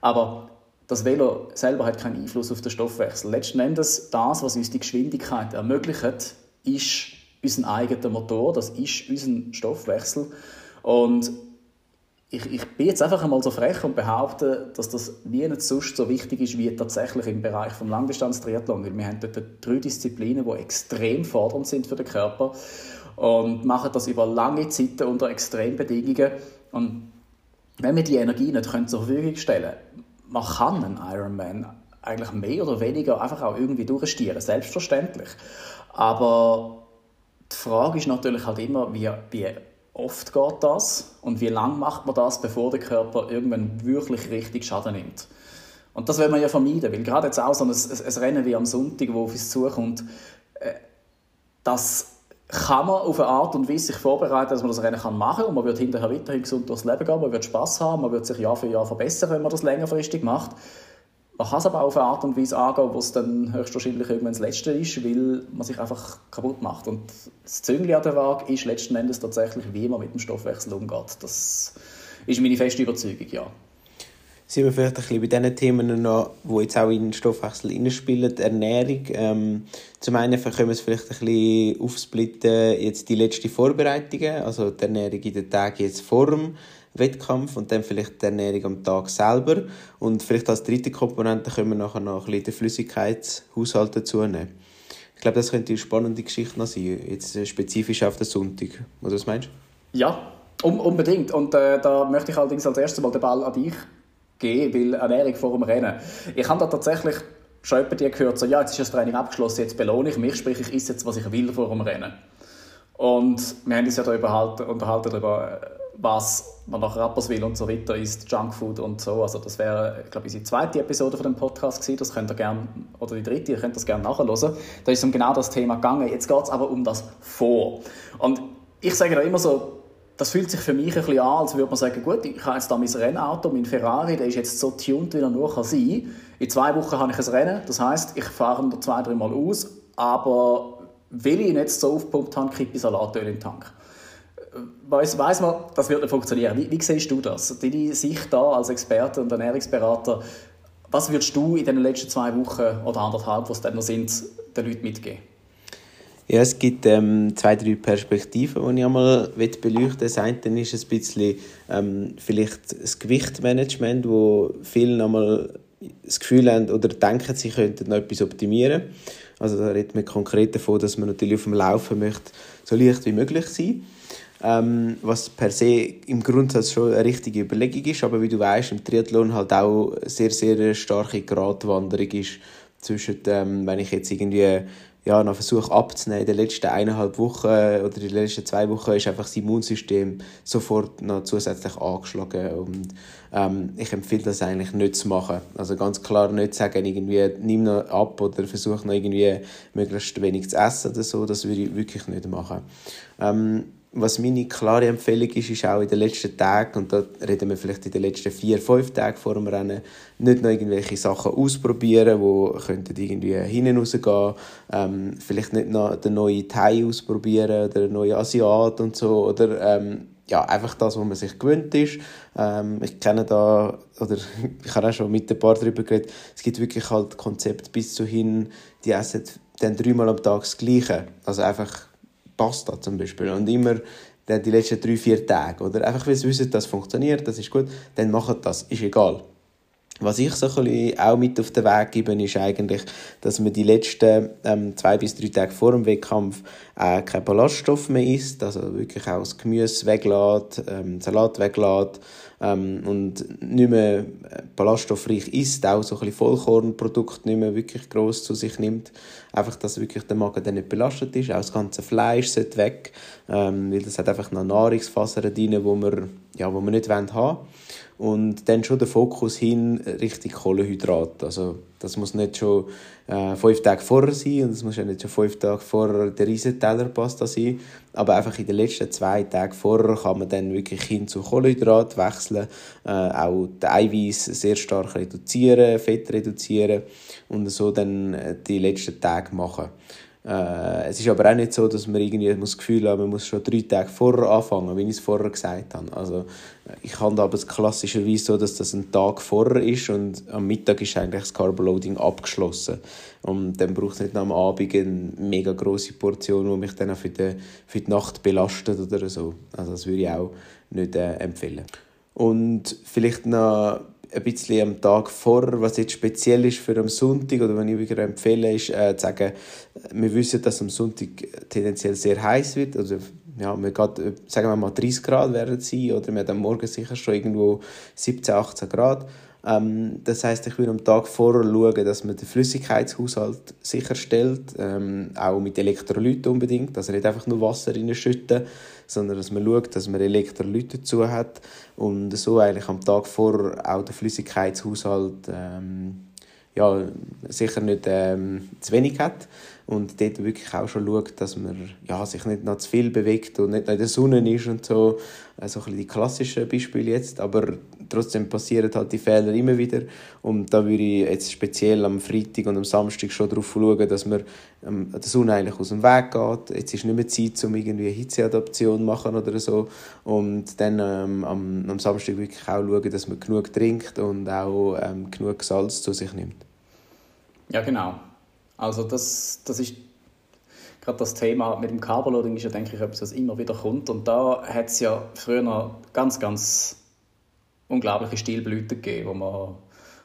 aber das Velo selber hat keinen Einfluss auf den Stoffwechsel. Letzten Endes, das, was uns die Geschwindigkeit ermöglicht, ist unser eigener Motor, das ist unser Stoffwechsel. Und ich, ich bin jetzt einfach einmal so frech und behaupte, dass das nie sonst so wichtig ist wie tatsächlich im Bereich des Langdistanz-Triathlon. Wir haben dort drei Disziplinen, die extrem fordernd sind für den Körper und machen das über lange Zeiten unter Extrembedingungen. Und wenn wir die Energie nicht zur Verfügung stellen können, man kann einen Ironman eigentlich mehr oder weniger einfach auch irgendwie durchstieren, selbstverständlich. Aber die Frage ist natürlich halt immer, wie, wie oft geht das und wie lange macht man das, bevor der Körper irgendwann wirklich richtig Schaden nimmt. Und das will man ja vermeiden, weil gerade jetzt auch so ein, ein Rennen wie am Sonntag, wo auf uns zukommt, äh, das kann man auf eine Art und Weise sich vorbereiten, dass man das Rennen machen kann und man wird hinterher weiterhin gesund durchs Leben gehen, man wird Spaß haben, man wird sich Jahr für Jahr verbessern, wenn man das längerfristig macht. Man kann es aber auch auf eine Art und Weise angehen, wo es dann höchstwahrscheinlich irgendwann das Letzte ist, weil man sich einfach kaputt macht. Und das Züngli an der Waage ist letzten Endes tatsächlich, wie man mit dem Stoffwechsel umgeht. Das ist meine feste Überzeugung, ja sind wir vielleicht ein bisschen bei diesen Themen noch, die jetzt auch in den Stoffwechsel hineinspielen, Ernährung. Ähm, zum einen können wir es vielleicht ein bisschen aufsplitten, jetzt die letzten Vorbereitungen, also die Ernährung in den Tagen jetzt vor dem Wettkampf und dann vielleicht die Ernährung am Tag selber. Und vielleicht als dritte Komponente können wir nachher noch ein bisschen den Flüssigkeitshaushalt dazu nehmen. Ich glaube, das könnte eine spannende Geschichte noch sein, jetzt spezifisch auf den Sonntag. Oder was meinst du? Ja, unbedingt. Und äh, da möchte ich allerdings als erstes mal den Ball an dich geben, weil Ernährung vor dem Rennen. Ich habe da tatsächlich schon jemanden gehört, so, ja, jetzt ist das Training abgeschlossen, jetzt belohne ich mich, sprich, ich esse jetzt, was ich will vor dem Rennen. Und wir haben uns ja darüber unterhalten, darüber, was man nach Rapperswil und so weiter isst, Junkfood und so. Also das wäre, ich glaube, unsere zweite Episode von dem Podcast gewesen. Das könnt ihr gerne, oder die dritte, ihr könnt das gerne nachhören. Da ist es um genau das Thema gegangen. Jetzt geht es aber um das Vor. Und ich sage da immer so, das fühlt sich für mich ein bisschen an, als würde man sagen, gut, ich habe jetzt da mein Rennauto, mein Ferrari, der ist jetzt so tuned, wie er nur kann sein In zwei Wochen habe ich ein Rennen, das heißt, ich fahre ihn zwei, dreimal aus, aber weil ich ihn jetzt so aufgepumpt habe, kippe ich Salatöl in den Tank. Weiss, weiss man, das wird nicht funktionieren. Wie, wie siehst du das? Deine Sicht da als Experte und Ernährungsberater, was würdest du in den letzten zwei Wochen oder anderthalb, was dann noch sind, den Leuten mitgeben? Ja, es gibt ähm, zwei, drei Perspektiven, die ich einmal beleuchten will. Das eine ist ein bisschen ähm, vielleicht das Gewichtmanagement, wo viele einmal das Gefühl haben oder denken, sie könnten noch etwas optimieren. Also da redet man konkret davon, dass man natürlich auf dem Laufen möchte so leicht wie möglich sein ähm, was per se im Grundsatz schon eine richtige Überlegung ist, aber wie du weißt, im Triathlon halt auch sehr, sehr starke Gratwanderung ist zwischen, ähm, wenn ich jetzt irgendwie ja, noch versuche abzunehmen. In den letzten eineinhalb Wochen oder in den letzten zwei Wochen ist einfach das Immunsystem sofort noch zusätzlich angeschlagen und ähm, ich empfehle das eigentlich nicht zu machen. Also ganz klar nicht sagen, irgendwie nimm noch ab oder versuche noch irgendwie möglichst wenig zu essen oder so, das würde ich wirklich nicht machen. Ähm, was meine klare Empfehlung ist, ist auch in den letzten Tagen, und da reden wir vielleicht in den letzten vier, fünf Tagen vor dem Rennen, nicht noch irgendwelche Sachen ausprobieren, die könnten irgendwie hinten rausgehen. Ähm, vielleicht nicht noch den neuen Thai ausprobieren oder den neuen Asiat und so. Oder ähm, ja, einfach das, was man sich gewöhnt ist. Ähm, ich kenne da, oder ich habe auch schon mit ein paar darüber geredet, es gibt wirklich halt Konzepte bis zu hin, die essen dann dreimal am Tag das Gleiche. Also einfach Pasta zum Beispiel und immer die letzten drei, vier Tage. Oder einfach, weil sie wissen, das funktioniert, das ist gut, dann machen das, ist egal. Was ich so ein auch mit auf den Weg gebe, ist eigentlich, dass man die letzten ähm, zwei bis drei Tage vor dem Wettkampf äh, keinen Ballaststoff mehr isst, also wirklich auch das Gemüse weglässt, ähm, Salat weglässt ähm, und nicht mehr äh, ballaststoffreich isst, auch so ein bisschen Vollkornprodukte nicht mehr wirklich gross zu sich nimmt. Einfach, dass wirklich der Magen dann nicht belastet ist. Auch das ganze Fleisch sollte weg, ähm, weil das hat einfach noch Nahrungsfasern drin, wo wir, ja, wo wir nicht haben wollen und dann schon der Fokus hin Richtung Kohlenhydrat. Also das muss nicht schon äh, fünf Tage vorher sein und es muss ja nicht schon fünf Tage vorher der Riesenteller Pasta sein, aber einfach in den letzten zwei Tagen vorher kann man dann wirklich hin zu Kohlenhydrat wechseln, äh, auch den Eiweiß sehr stark reduzieren, Fett reduzieren und so dann äh, die letzten Tage machen. Äh, es ist aber auch nicht so, dass man irgendwie das Gefühl hat, man muss schon drei Tage vorher anfangen, wie ich es vorher gesagt habe. Also, ich habe aber klassischerweise so, dass das ein Tag vorher ist und am Mittag ist eigentlich das Carboloading abgeschlossen. Und dann braucht es nicht am Abend eine mega grosse Portion, die mich dann auch für die, für die Nacht belastet oder so. Also das würde ich auch nicht äh, empfehlen. Und vielleicht noch ein bisschen am Tag vor, was jetzt speziell ist für am Sonntag oder wenn ich wieder empfehle, ist äh, zu sagen, wir wissen, dass am Sonntag tendenziell sehr heiß wird, also ja, wir geht, äh, sagen wir mal 30 Grad werden sein oder wir haben am Morgen sicher schon irgendwo 17, 18 Grad ähm, das heißt, ich würde am Tag vorher schauen, dass man den Flüssigkeitshaushalt sicherstellt, ähm, auch mit Elektrolyten unbedingt, also nicht einfach nur Wasser reinschütten, sondern dass man schaut, dass man Elektrolyte dazu hat. Und so eigentlich am Tag vorher auch den Flüssigkeitshaushalt ähm, ja, sicher nicht ähm, zu wenig hat und dort wirklich auch schon schaut, dass man ja, sich nicht noch zu viel bewegt und nicht noch in der Sonne ist und so. Also ein die klassischen Beispiele jetzt, aber trotzdem passieren halt die Fehler immer wieder und da würde ich jetzt speziell am Freitag und am Samstag schon darauf schauen, dass man ähm, der Sonne eigentlich aus dem Weg geht. Jetzt ist nicht mehr Zeit, um irgendwie eine Hitzeadaption zu machen oder so und dann ähm, am, am Samstag wirklich auch schauen, dass man genug trinkt und auch ähm, genug Salz zu sich nimmt. Ja, genau. Also das, das ist gerade das Thema mit dem Carboloading ist ja, denke ich, etwas, das immer wieder kommt. Und da hat es ja früher noch ganz, ganz unglaubliche Stilblüten gegeben, wo man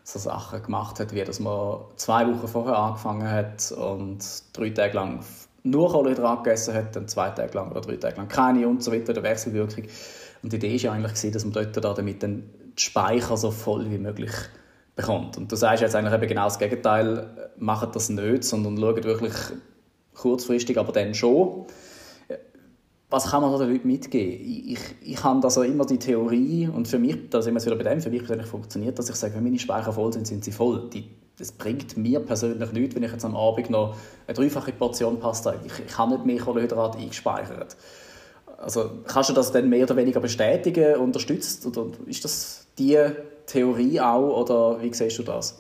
so Sachen gemacht hat, wie dass man zwei Wochen vorher angefangen hat und drei Tage lang nur Kohlenhydrat gegessen hat, dann zwei Tage lang oder drei Tage lang keine und so weiter, der Wechselwirkung. Und die Idee war ja eigentlich, dass man dort damit den Speicher so voll wie möglich bekommt. Und du sagst jetzt eigentlich eben genau das Gegenteil, macht das nicht, sondern schaut wirklich kurzfristig, aber dann schon. Was kann man den Leuten mitgeben? Ich, ich, habe also immer die Theorie, und für mich, da sind wir wieder bei dem, für mich persönlich funktioniert dass ich sage, wenn meine Speicher voll sind, sind sie voll. Die, das bringt mir persönlich nichts, wenn ich jetzt am Abend noch eine dreifache Portion Pasta ich, ich habe nicht mehr Kohlenhydrat eingespeichert. Also kannst du das dann mehr oder weniger bestätigen, unterstützt, oder ist das die Theorie auch, oder wie siehst du das?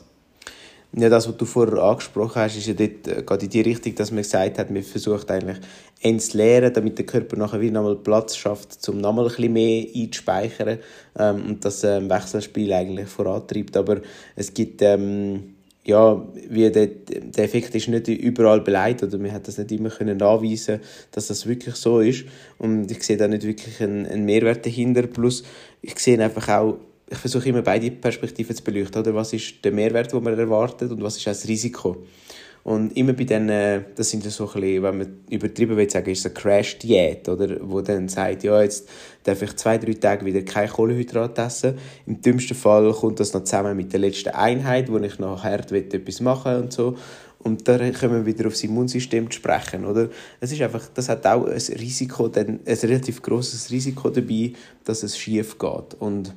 Ja, das, was du vorher angesprochen hast, ist ja dort äh, gerade in die Richtung, dass man gesagt hat, man versucht eigentlich eins zu leeren, damit der Körper nachher wieder nochmal Platz schafft, um nochmal ein bisschen mehr einzuspeichern ähm, und das ähm, Wechselspiel eigentlich vorantreibt. Aber es gibt ähm, ja, wie der, der Effekt ist nicht überall beleidigt oder man hat das nicht immer können nachweisen, dass das wirklich so ist und ich sehe da nicht wirklich einen, einen Mehrwert dahinter, plus ich sehe einfach auch, ich versuche immer beide Perspektiven zu beleuchten, oder was ist der Mehrwert, den man erwartet und was ist das Risiko. Und immer bei denen, das sind ja so ein bisschen, wenn man übertrieben will sagen, ist es eine Crash-Diät, oder? Wo dann sagt, ja, jetzt darf ich zwei, drei Tage wieder kein Kohlenhydrat essen. Im dümmsten Fall kommt das noch zusammen mit der letzten Einheit, wo ich noch hart etwas machen will und so. Und da kommen wir wieder aufs Immunsystem zu sprechen, oder? Es ist einfach, das hat auch ein Risiko, ein relativ großes Risiko dabei, dass es schief geht. Und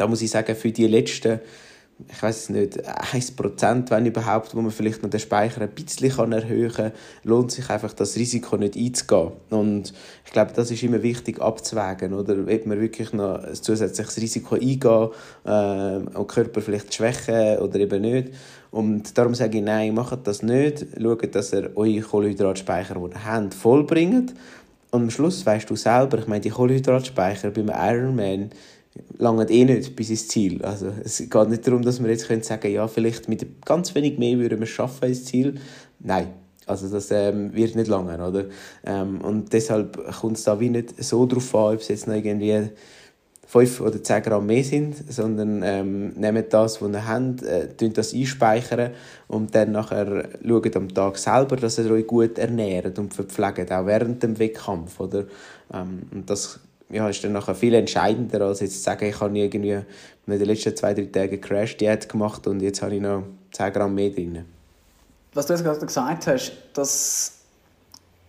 da muss ich sagen, für die letzten ich weiß es nicht, 1%, wenn überhaupt, wo man vielleicht noch den Speicher ein bisschen erhöhen kann, lohnt sich einfach das Risiko nicht einzugehen. Und ich glaube, das ist immer wichtig abzuwägen, oder? Ob man wirklich noch ein zusätzliches Risiko eingehen äh, und Körper vielleicht schwächen oder eben nicht. Und darum sage ich, nein, macht das nicht. Schaut, dass ihr eure Kohlenhydratspeicher, die ihr habt, vollbringt. Und am Schluss weißt du selber, ich meine, die Kohlenhydratspeicher beim Ironman, lange eh nicht bis ins Ziel. Also es geht nicht darum, dass wir jetzt können sagen ja, vielleicht mit ganz wenig mehr würden wir schaffen ins Ziel. Nein, also das ähm, wird nicht lange, oder? Ähm, und deshalb kommt es da wie nicht so darauf an, ob es jetzt noch irgendwie 5 oder 10 Gramm mehr sind, sondern ähm, nehmt das, was ihr habt, äh, das einspeichern und dann nachher schaut am Tag selber, dass ihr euch gut ernährt und verpflegt, auch während dem Wettkampf, oder? Ähm, und das ja, ist dann nachher viel entscheidender, als jetzt zu sagen, ich habe irgendwie in den letzten zwei, drei Tagen Crash-Diät gemacht und jetzt habe ich noch 10 Gramm mehr drin. Was du jetzt gerade gesagt hast, das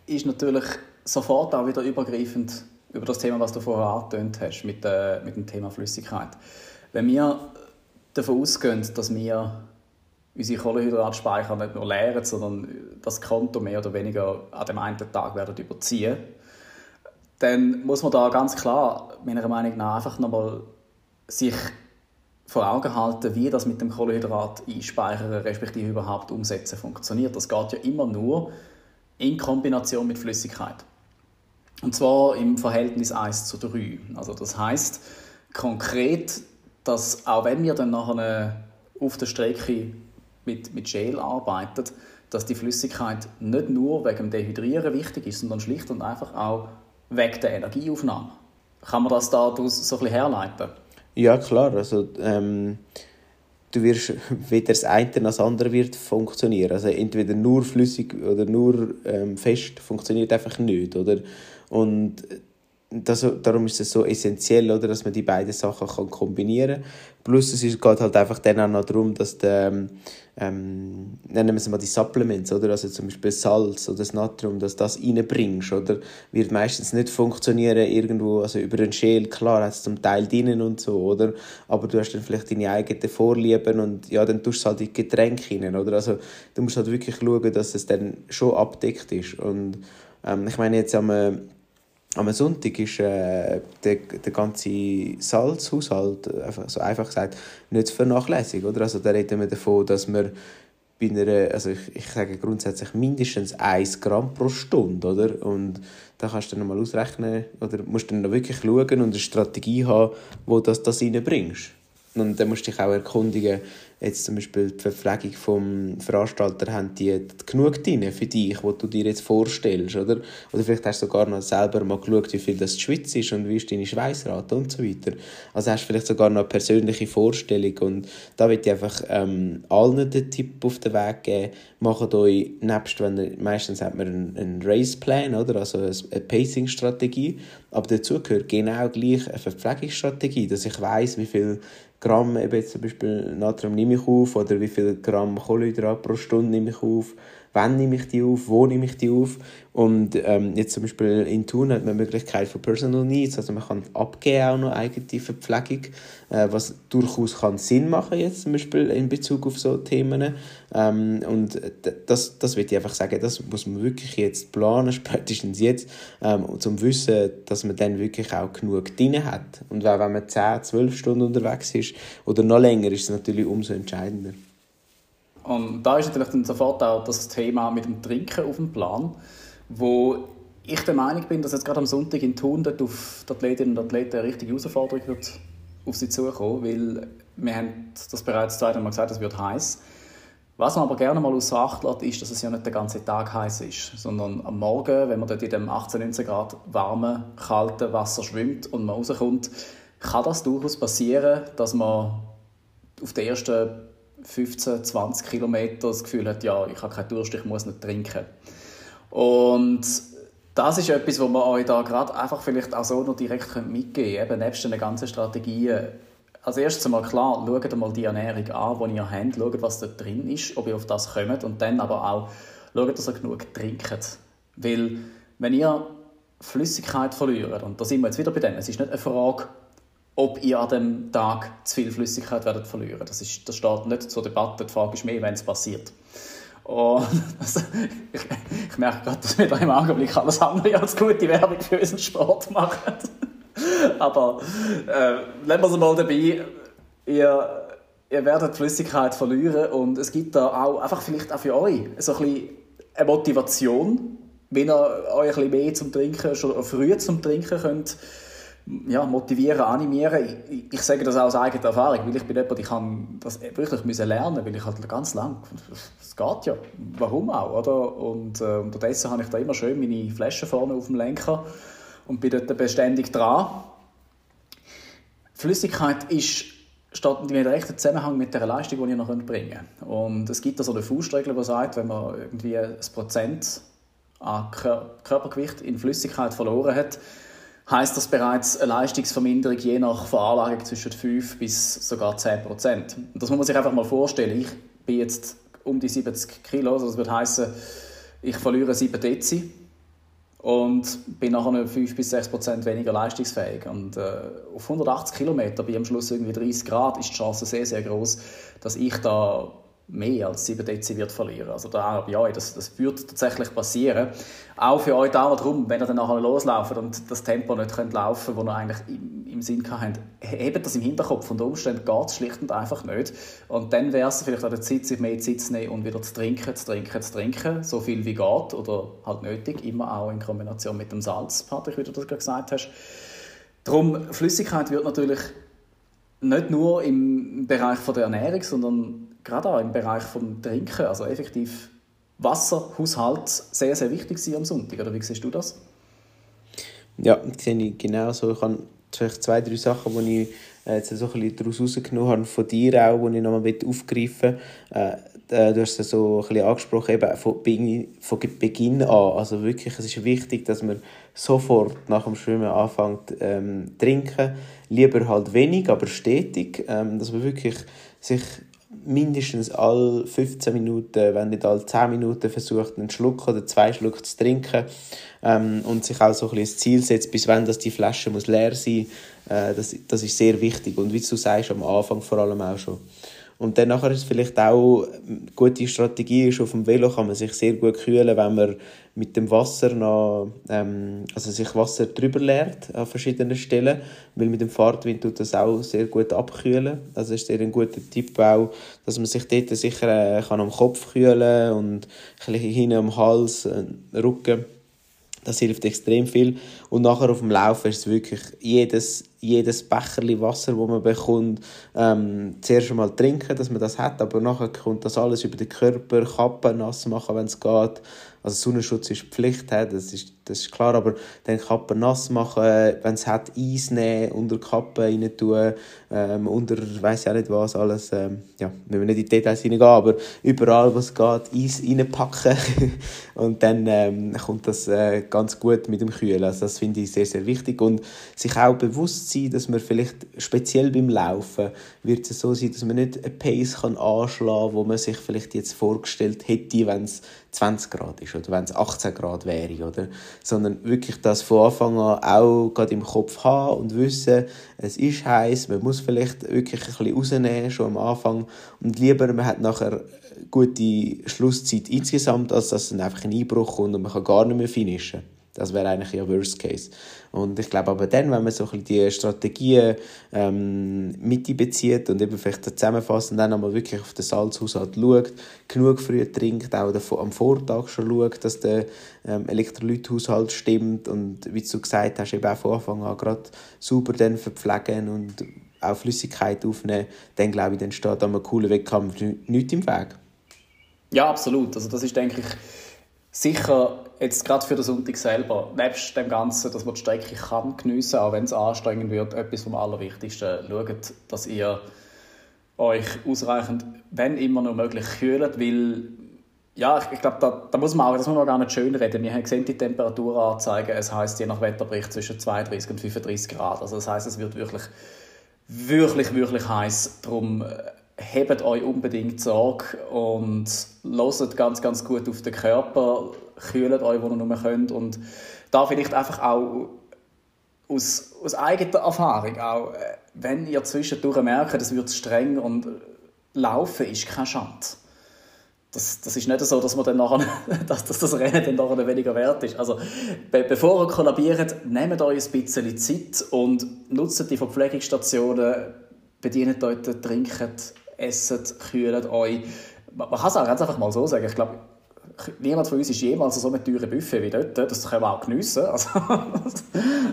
ist natürlich sofort auch wieder übergreifend über das Thema, was du vorher angetönt hast, mit, äh, mit dem Thema Flüssigkeit. Wenn wir davon ausgehen, dass wir unsere Kohlenhydratspeicher nicht nur leeren, sondern das Konto mehr oder weniger an dem einen Tag werden überziehen, dann muss man da ganz klar, meiner Meinung nach, einfach nochmal sich vor Augen halten, wie das mit dem Kohlenhydrat einspeichern respektive überhaupt umsetzen funktioniert. Das geht ja immer nur in Kombination mit Flüssigkeit. Und zwar im Verhältnis 1 zu 3. Also das heißt konkret, dass auch wenn wir dann nachher auf der Strecke mit, mit Gel arbeiten, dass die Flüssigkeit nicht nur wegen dem Dehydrieren wichtig ist, sondern schlicht und einfach auch wegen der Energieaufnahme. Kann man das daraus so ein bisschen herleiten? Ja, klar. Also, ähm, du wirst weder das eine noch das andere wird funktionieren. Also entweder nur flüssig oder nur ähm, fest funktioniert einfach nicht. Oder? Und das, darum ist es so essentiell, oder, dass man die beiden Sachen kann kombinieren kann. Plus es geht halt einfach dann auch noch darum, dass der, ähm, nennen wir es mal die Supplements, oder, also zum Beispiel Salz oder das Natrium, dass das reinbringst, oder, wird meistens nicht funktionieren irgendwo, also über ein Schäl, klar hat es zum Teil drinnen und so, oder, aber du hast dann vielleicht deine eigenen Vorlieben und ja, dann tust du halt die Getränke rein, oder, also du musst halt wirklich schauen, dass es dann schon abdeckt ist. Und ähm, ich meine jetzt am am Sonntag ist äh, der, der ganze Salzhaushalt, einfach, so einfach gesagt, nicht zu vernachlässigen. Oder? Also, da reden wir davon, dass wir bei einer, also ich, ich sage grundsätzlich mindestens 1 Gramm pro Stunde. Oder? Und da kannst du dann mal ausrechnen oder musst dann wirklich schauen und eine Strategie haben, wo das, das reinbringst. Und dann musst du dich auch erkundigen, jetzt zum Beispiel die Verpflegung vom Veranstalter, haben die genug drin für dich, was du dir jetzt vorstellst, oder? Oder vielleicht hast du sogar noch selber mal geschaut, wie viel das die Schweiz ist und wie ist deine Schweißrate und so weiter. Also hast du vielleicht sogar noch eine persönliche Vorstellung und da würde ich einfach ähm, allen den Tipp auf den Weg geben, macht euch, nebst, wenn ihr, meistens hat man einen, einen Race-Plan, oder? Also eine Pacing-Strategie, aber dazu gehört genau gleich eine Verpflegungsstrategie, dass ich weiß, wie viel Gramm eben jetzt zum Beispiel Natrium nehme ich auf oder wie viel Gramm Kohlenhydrat pro Stunde nehme ich auf wann nehme ich die auf, wo nehme ich die auf. Und ähm, jetzt zum Beispiel in Thun hat man die Möglichkeit für Personal Needs, also man kann abgeben auch noch eigene Verpflegung, äh, was durchaus kann Sinn machen jetzt zum Beispiel in Bezug auf so Themen. Ähm, und das, das will ich einfach sagen, das muss man wirklich jetzt planen, spätestens jetzt, ähm, um zu wissen, dass man dann wirklich auch genug drin hat. Und wenn man 10, 12 Stunden unterwegs ist oder noch länger, ist es natürlich umso entscheidender. Und da ist natürlich dann sofort auch das Thema mit dem Trinken auf dem Plan, wo ich der Meinung bin, dass jetzt gerade am Sonntag in Thun dort auf die Athletinnen und Athleten eine richtige Herausforderung wird auf sie zukommen, weil wir haben das bereits das zweite Mal gesagt, es wird heiß. Was man aber gerne mal außer Acht lässt, ist, dass es ja nicht den ganzen Tag heiß ist, sondern am Morgen, wenn man dort in dem 18, 19 Grad warmen, kalten Wasser schwimmt und man rauskommt, kann das durchaus passieren, dass man auf den ersten 15, 20 Kilometer das Gefühl hat, ja, ich habe keinen Durst, ich muss nicht trinken. Und das ist etwas, wo man euch da gerade einfach vielleicht auch so noch direkt mitgeben könnt, eben nebst den ganzen Strategien. Als erstes einmal klar, schaut einmal die Ernährung an, die ihr habt, schaut, was da drin ist, ob ihr auf das kommt und dann aber auch schaut, dass ihr genug trinkt. Weil, wenn ihr Flüssigkeit verliert, und da sind wir jetzt wieder bei dem, es ist nicht eine Frage, ob ihr an dem Tag zu viel Flüssigkeit werdet verlieren. Das, ist, das steht nicht zur Debatte. Die Frage ist mehr, wenn es passiert. Und also, ich, ich, merke gerade, dass wir da im Augenblick alles andere als gute Werbung für unseren Sport machen. Aber äh, lassen wir es mal dabei. Ihr, ihr werdet Flüssigkeit verlieren und es gibt da auch einfach vielleicht auch für euch so ein bisschen eine Motivation, wenn ihr euch ein bisschen mehr zum Trinken, schon früh zum Trinken könnt ja, motivieren, animieren. Ich, ich, sage das auch aus eigener Erfahrung, weil ich bin jemand, ich kann das wirklich müssen lernen, weil ich halt ganz lang, es geht ja, warum auch, oder? Und äh, unterdessen habe ich da immer schön meine Flasche vorne auf dem Lenker und bin dort beständig dran. Flüssigkeit ist steht in einem rechten Zusammenhang mit der Leistung, die ihr noch bringen könnt. Und es gibt da so eine Faustregel, die sagt, wenn man irgendwie ein Prozent an Körpergewicht in Flüssigkeit verloren hat, heißt das bereits eine Leistungsverminderung je nach Veranlagung zwischen 5 bis sogar 10 Prozent. Das muss man sich einfach mal vorstellen. Ich bin jetzt um die 70 Kilo, also das würde heißen, ich verliere 7 Dezi und bin nachher 5 bis 6 Prozent weniger leistungsfähig. Und äh, auf 180 Kilometer bei am Schluss irgendwie 30 Grad ist die Chance sehr, sehr groß, dass ich da mehr als 7 Dezi wird verlieren. Also da ja, das, das wird tatsächlich passieren. Auch für euch dauert darum, wenn ihr dann nachher loslauft und das Tempo nicht könnt laufen könnt, das ihr eigentlich im, im Sinn habt, hebt das im Hinterkopf. Unter Umständen geht es schlicht und einfach nicht. Und dann wäre es vielleicht an der Zeit, sich mehr Zeit zu nehmen und wieder zu trinken, zu trinken, zu trinken, so viel wie geht oder halt nötig, immer auch in Kombination mit dem Salz, Patrick, wie du das gerade gesagt hast. Darum, Flüssigkeit wird natürlich nicht nur im Bereich von der Ernährung, sondern gerade auch im Bereich vom Trinken, also effektiv Wasserhaushalt, sehr, sehr wichtig sein am Sonntag. Oder wie siehst du das? Ja, das sehe ich genau so. Ich habe zwei, drei Sachen, die ich äh, jetzt so ein bisschen daraus rausgenommen habe, von dir auch, die ich nochmal aufgreifen möchte. Äh, du hast es so ein bisschen angesprochen, eben von, von Beginn an. Also wirklich, es ist wichtig, dass man sofort nach dem Schwimmen anfängt ähm, trinken. Lieber halt wenig, aber stetig. Ähm, dass man wirklich sich mindestens alle 15 Minuten, wenn nicht alle 10 Minuten versucht, einen Schluck oder zwei Schluck zu trinken ähm, und sich auch so ein bisschen Ziel setzt, bis wann das die Flasche muss leer sein äh, das, das ist sehr wichtig und wie du sagst, am Anfang vor allem auch schon. Und dann nachher ist vielleicht auch eine gute Strategie, ist auf dem Velo kann man sich sehr gut kühlen, wenn man mit dem Wasser noch, ähm, also sich Wasser drüber leert an verschiedenen Stellen, weil mit dem Fahrtwind tut das auch sehr gut abkühlen. Also ist sehr ein guter Tipp auch, dass man sich dort sicher äh, kann am Kopf kühlen und ein bisschen hinten am Hals, äh, Rücken das hilft extrem viel. Und nachher auf dem Laufen ist es wirklich jedes, jedes Becherli Wasser, das man bekommt, ähm, zuerst einmal trinken, dass man das hat, aber nachher kommt das alles über den Körper, Kappen nass machen, wenn es geht. Also Sonnenschutz ist Pflicht, das ist, das ist klar, aber dann Kappen nass machen, wenn es hat, Eis nehmen, unter die Kappe rein tun, ähm, unter, weiß auch nicht was, alles, ähm, ja, wir wollen nicht in die Details hineingehen, aber überall, was geht, Eis reinpacken und dann ähm, kommt das äh, ganz gut mit dem Kühlen, also das finde ich sehr, sehr wichtig und sich auch bewusst sein, dass man vielleicht speziell beim Laufen wird es so sein, dass man nicht eine Pace kann anschlagen kann, wo man sich vielleicht jetzt vorgestellt hätte, wenn es 20 Grad ist oder wenn es 18 Grad wäre, oder? Sondern wirklich das von Anfang an auch gerade im Kopf haben und wissen, es ist heiß, man muss vielleicht wirklich ein bisschen rausnehmen, schon am Anfang und lieber man hat nachher gute Schlusszeit insgesamt, als dass dann einfach ein Einbruch kommt und man kann gar nicht mehr finishen. Das wäre eigentlich ja Worst Case. Und ich glaube aber dann, wenn man so ein bisschen die Strategien ähm, mit einbezieht und eben vielleicht zusammenfasst und dann einmal wirklich auf den Salzhaushalt schaut, genug früh trinkt, auch am Vortag schon schaut, dass der ähm, Elektrolythaushalt stimmt und wie du gesagt hast, eben auch von Anfang an gerade sauber dann verpflegen und auch Flüssigkeit aufnehmen, dann glaube ich, dann steht an einem coolen Wettkampf nichts im Weg. Ja, absolut. Also das ist, denke ich, sicher jetzt gerade für den Sonntag selber, nebst dem Ganzen, dass man die Strecke kann geniessen kann, auch wenn es anstrengend wird, etwas vom Allerwichtigsten. Schaut, dass ihr euch ausreichend, wenn immer noch möglich, kühlt, weil ja, ich, ich glaube, da, da, muss man auch, das muss man gar nicht schön reden. Wir haben gesehen die Temperaturanzeigen, es heißt je nach Wetterbericht zwischen 32 und 35 Grad. Also das heißt, es wird wirklich, wirklich, wirklich heiß. Darum äh, hebt euch unbedingt Sorge und loset ganz, ganz gut auf den Körper, kühlt euch, wo ihr nur könnt und da vielleicht einfach auch aus, aus eigener Erfahrung auch, äh, wenn ihr zwischendurch merkt, es wird streng und laufen ist kein Schande. Das, das ist nicht so, dass, man dann nachher, dass, dass das Rennen dann nachher weniger wert ist. Also, be bevor ihr kollabiert, nehmt euch ein bisschen Zeit und nutzt die Verpflegungsstationen, bedient euch, trinkt, esset, kühlt euch. Man kann es auch ganz einfach mal so sagen. Ich glaube, niemand von uns ist jemals so ein teures Buffet wie dort. Das können wir auch geniessen. Also,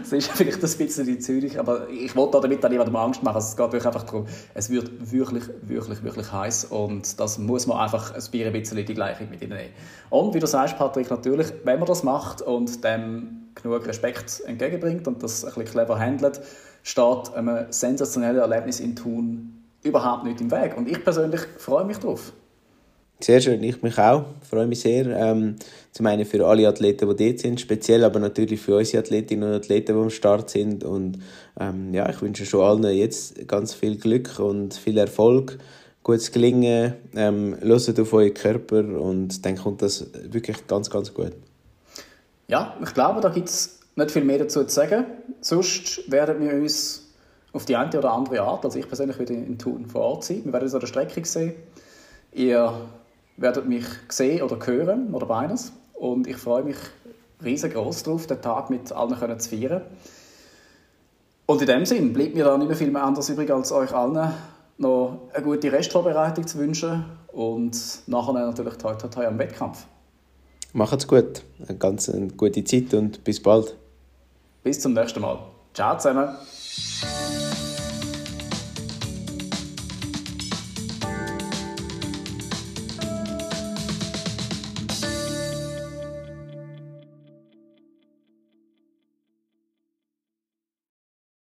das ist vielleicht ein bisschen in Zürich, aber ich wollte damit auch niemandem Angst machen. Also, es geht einfach darum, es wird wirklich, wirklich, wirklich heiß und das muss man einfach ein bisschen die Gleichung mit ihnen nehmen. Und wie du sagst, Patrick, natürlich, wenn man das macht und dem genug Respekt entgegenbringt und das ein bisschen clever handelt, steht einem sensationellen Erlebnis in Thun überhaupt nicht im Weg. Und ich persönlich freue mich darauf. Sehr schön, ich mich auch. Freue mich sehr. Ähm, zum einen für alle Athleten, die dort sind, speziell, aber natürlich für unsere Athletinnen und Athleten, die am Start sind. Und ähm, ja, ich wünsche schon allen jetzt ganz viel Glück und viel Erfolg, gutes Gelingen. Ähm, hört auf euren Körper und dann kommt das wirklich ganz, ganz gut. Ja, ich glaube, da gibt es nicht viel mehr dazu zu sagen. Sonst werden wir uns auf die eine oder andere Art, also ich persönlich werde in Thun vor Ort sein, wir werden uns an der Strecke sehen. Ihr werdet mich sehen oder hören oder beides. Und ich freue mich riesengroß darauf, den Tag mit allen zu feiern. Und in dem Sinn bleibt mir da nicht mehr viel mehr anderes übrig, als euch allen noch eine gute Restvorbereitung zu wünschen und nachher natürlich toi toi toi am Wettkampf. Macht's gut. Eine ganz eine gute Zeit und bis bald. Bis zum nächsten Mal. Ciao zusammen.